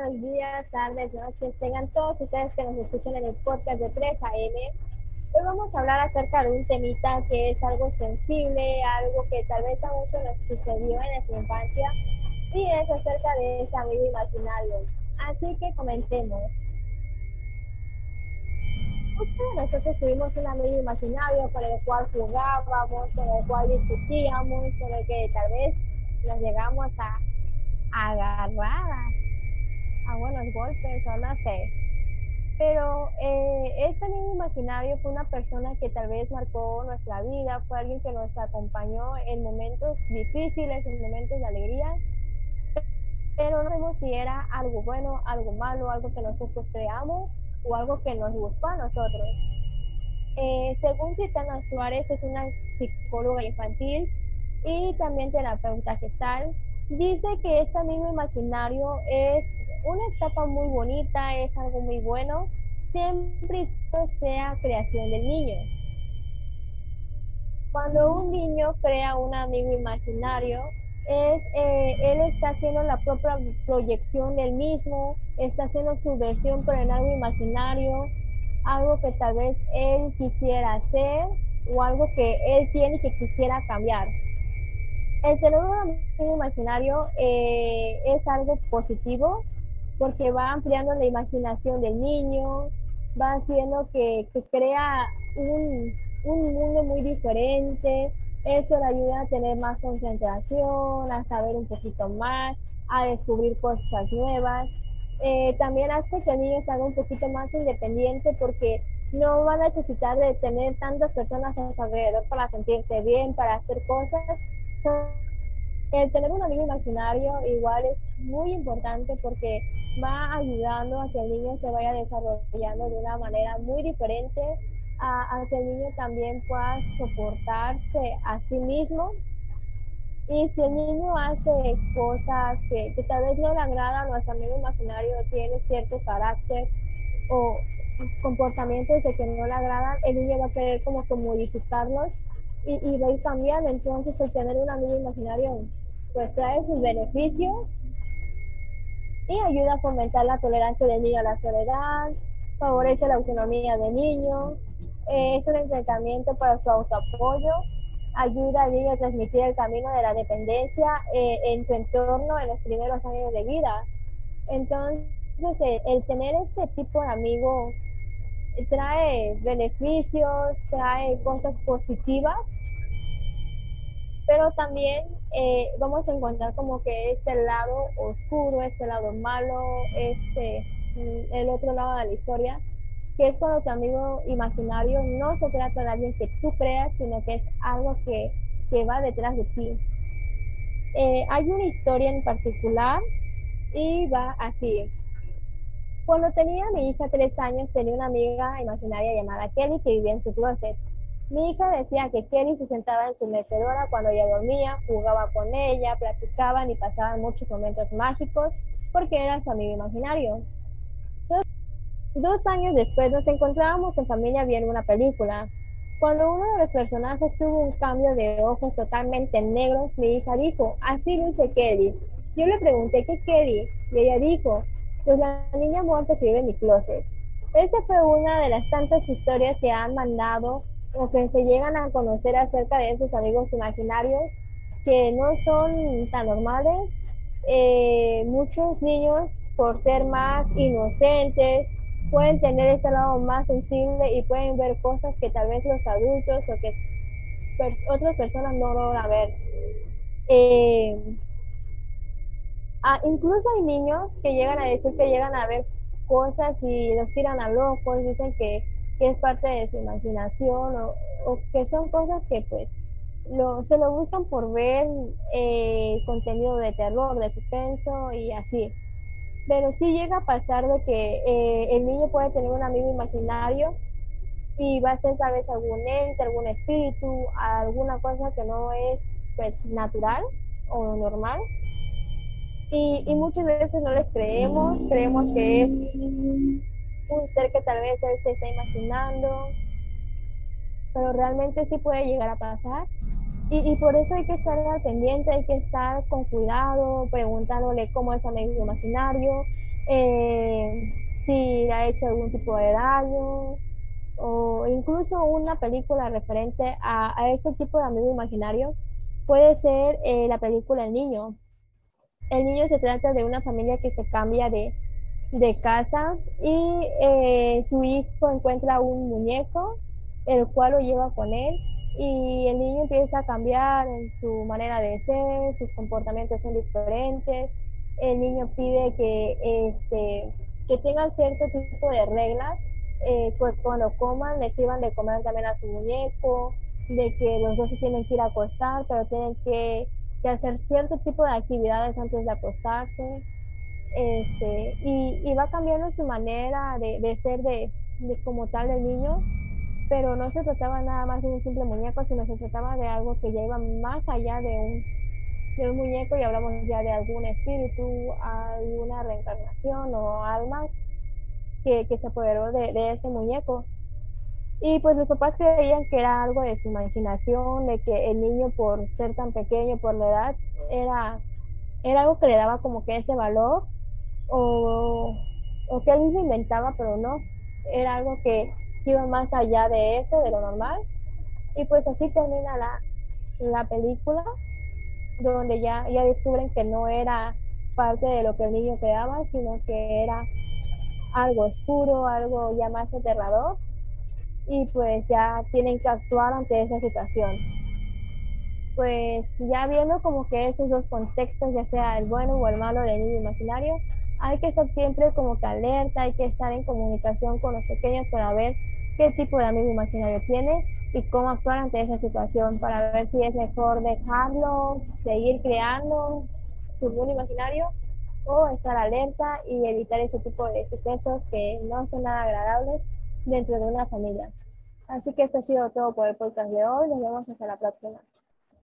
buenos días, tardes, noches. Tengan todos ustedes que nos escuchan en el podcast de 3 AM. Hoy vamos a hablar acerca de un temita que es algo sensible, algo que tal vez a muchos nos sucedió en nuestra infancia, y es acerca de ese amigo imaginario. Así que comencemos. Nosotros tuvimos un amigo imaginario con el cual jugábamos, con el cual discutíamos, con el que tal vez nos llegamos a agarrar a buenos golpes o no sé. Pero eh, ese imaginario fue una persona que tal vez marcó nuestra vida, fue alguien que nos acompañó en momentos difíciles, en momentos de alegría, pero no sabemos si era algo bueno, algo malo, algo que nosotros creamos o algo que nos gustó a nosotros. Eh, según Titana Suárez, es una psicóloga infantil y también terapeuta gestal, dice que este amigo imaginario es una etapa muy bonita, es algo muy bueno, siempre sea creación del niño. Cuando un niño crea un amigo imaginario, es, eh, él está haciendo la propia proyección del mismo, está haciendo su versión pero en algo imaginario, algo que tal vez él quisiera hacer o algo que él tiene que quisiera cambiar el tener un amigo imaginario eh, es algo positivo porque va ampliando la imaginación del niño, va haciendo que, crea un, mundo muy diferente. Eso le ayuda a tener más concentración, a saber un poquito más, a descubrir cosas nuevas. Eh, también hace que el niño se haga un poquito más independiente porque no va a necesitar de tener tantas personas a su alrededor para sentirse bien, para hacer cosas, el tener un amigo imaginario igual es muy importante porque va ayudando a que el niño se vaya desarrollando de una manera muy diferente, a, que el niño también pueda soportarse a sí mismo. Y si el niño hace cosas que, que tal vez no le agradan, nuestro amigo imaginario tiene cierto carácter o comportamientos de que no le agradan, el niño va a querer como modificarlos y, y va a ir cambiando. Entonces, el tener un amigo imaginario pues trae sus beneficios y ayuda a fomentar la tolerancia del niño a la soledad, favorece la autonomía del niño, eh, es un entrenamiento para su autoapoyo, ayuda al niño a transmitir el camino de la dependencia eh, en su entorno en los primeros años de vida. Entonces, eh, el tener este tipo de amigo trae beneficios, trae cosas positivas, pero también eh, vamos a encontrar como que este lado oscuro, este lado malo, este, mm, el otro lado de la historia, que es cuando tu amigo imaginario no se trata de alguien que tú creas, sino que es algo que, que va detrás de ti. Eh, hay una historia en particular y va así. Cuando tenía mi hija tres años, tenía una amiga imaginaria llamada Kelly que vivía en su closet. Mi hija decía que Kelly se sentaba en su mecedora cuando ella dormía, jugaba con ella, platicaban y pasaban muchos momentos mágicos porque era su amigo imaginario. Dos, años después nos encontrábamos en familia viendo una película. Cuando uno de los personajes tuvo un cambio de ojos totalmente negros, mi hija dijo, así luce Kelly. Yo le pregunté, ¿qué Kelly? Y ella dijo, pues la niña muerta que vive en mi closet. Esa fue una de las tantas historias que han mandado o que se llegan a conocer acerca de esos amigos imaginarios que no son tan normales. Eh, muchos niños, por ser más inocentes, pueden tener este lado más sensible y pueden ver cosas que tal vez los adultos o que otras personas no logran ver. Eh, ah, incluso hay niños que llegan a decir que llegan a ver cosas y los tiran a locos, dicen que que es parte de su imaginación o, que son cosas que pues lo, se lo buscan por ver eh, contenido de terror, de suspenso y así. Pero sí llega a pasar de que eh, el niño puede tener un amigo imaginario y va a ser tal vez algún ente, algún espíritu, alguna cosa que no es pues natural o normal. Y, y muchas veces no les creemos, creemos que es un ser que tal vez él se está imaginando, pero realmente sí puede llegar a pasar. Y, por eso hay que estar al hay que estar con cuidado, preguntándole cómo es amigo imaginario, eh, si ha hecho algún tipo de daño o incluso una película referente a, a este tipo de amigo imaginario puede ser eh, la película El Niño. El niño se trata de una familia que se cambia de, de casa y eh, su hijo encuentra un muñeco, el cual lo lleva con él y el niño empieza a cambiar en su manera de ser, sus comportamientos son diferentes, el niño pide que, este, que tengan cierto tipo de reglas, eh, pues cuando coman les sirvan de comer también a su muñeco, de que los dos se tienen que ir a acostar, pero tienen que, que hacer cierto tipo de actividades antes de acostarse este, y, y, va cambiando su manera de, de ser de, de, como tal del niño, pero no se trataba nada más de un simple muñeco, sino se trataba de algo que ya iba más allá de un, de un muñeco y hablamos ya de algún espíritu, alguna reencarnación o alma que, que se apoderó de, de ese muñeco. Y pues los papás creían que era algo de su imaginación, de que el niño por ser tan pequeño, por la edad, era, era algo que le daba como que ese valor o, o que él mismo inventaba, pero no, era algo que iba más allá de eso, de lo normal. Y pues así termina la, la película, donde ya, ya descubren que no era parte de lo que el niño creaba, sino que era algo oscuro, algo ya más aterrador, y pues ya tienen que actuar ante esa situación. Pues ya viendo como que esos dos contextos, ya sea el bueno o el malo del niño imaginario, hay que estar siempre como que alerta, hay que estar en comunicación con los pequeños para ver qué tipo de amigo imaginario tiene y cómo actuar ante esa situación para ver si es mejor dejarlo, seguir creando su mundo imaginario o estar alerta y evitar ese tipo de sucesos que no son nada agradables dentro de una familia. Así que esto ha sido todo por el podcast de hoy. Nos vemos hasta la próxima.